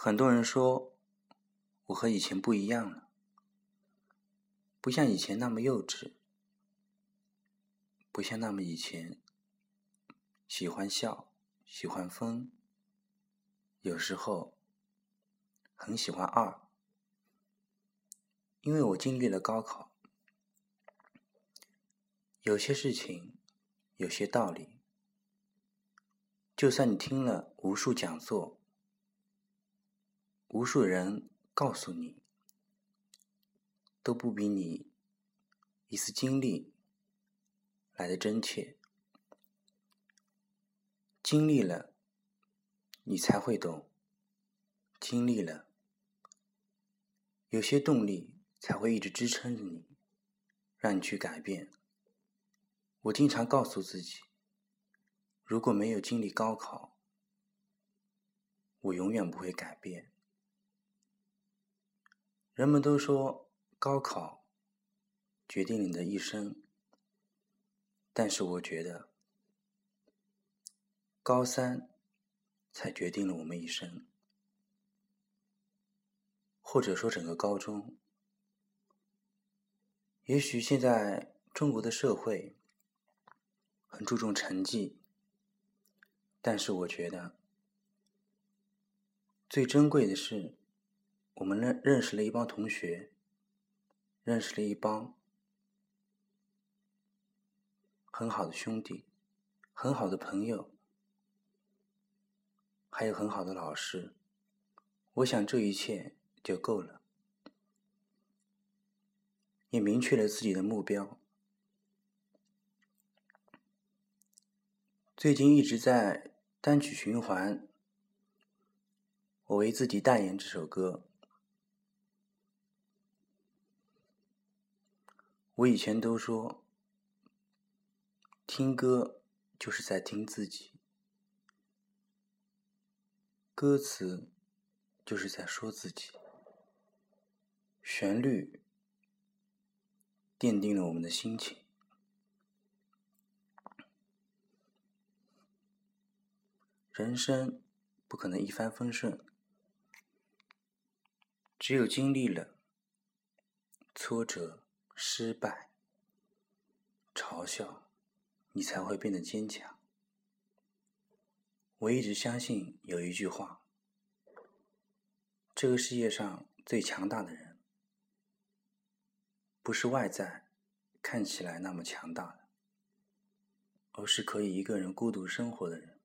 很多人说我和以前不一样了，不像以前那么幼稚，不像那么以前喜欢笑、喜欢疯，有时候很喜欢二，因为我经历了高考，有些事情，有些道理，就算你听了无数讲座。无数人告诉你，都不比你一次经历来的真切。经历了，你才会懂；经历了，有些动力才会一直支撑着你，让你去改变。我经常告诉自己，如果没有经历高考，我永远不会改变。人们都说高考决定你的一生，但是我觉得高三才决定了我们一生，或者说整个高中。也许现在中国的社会很注重成绩，但是我觉得最珍贵的是。我们认认识了一帮同学，认识了一帮很好的兄弟，很好的朋友，还有很好的老师。我想这一切就够了，也明确了自己的目标。最近一直在单曲循环，我为自己代言这首歌。我以前都说，听歌就是在听自己，歌词就是在说自己，旋律奠定了我们的心情。人生不可能一帆风顺，只有经历了挫折。失败、嘲笑，你才会变得坚强。我一直相信有一句话：这个世界上最强大的人，不是外在看起来那么强大的，而是可以一个人孤独生活的人。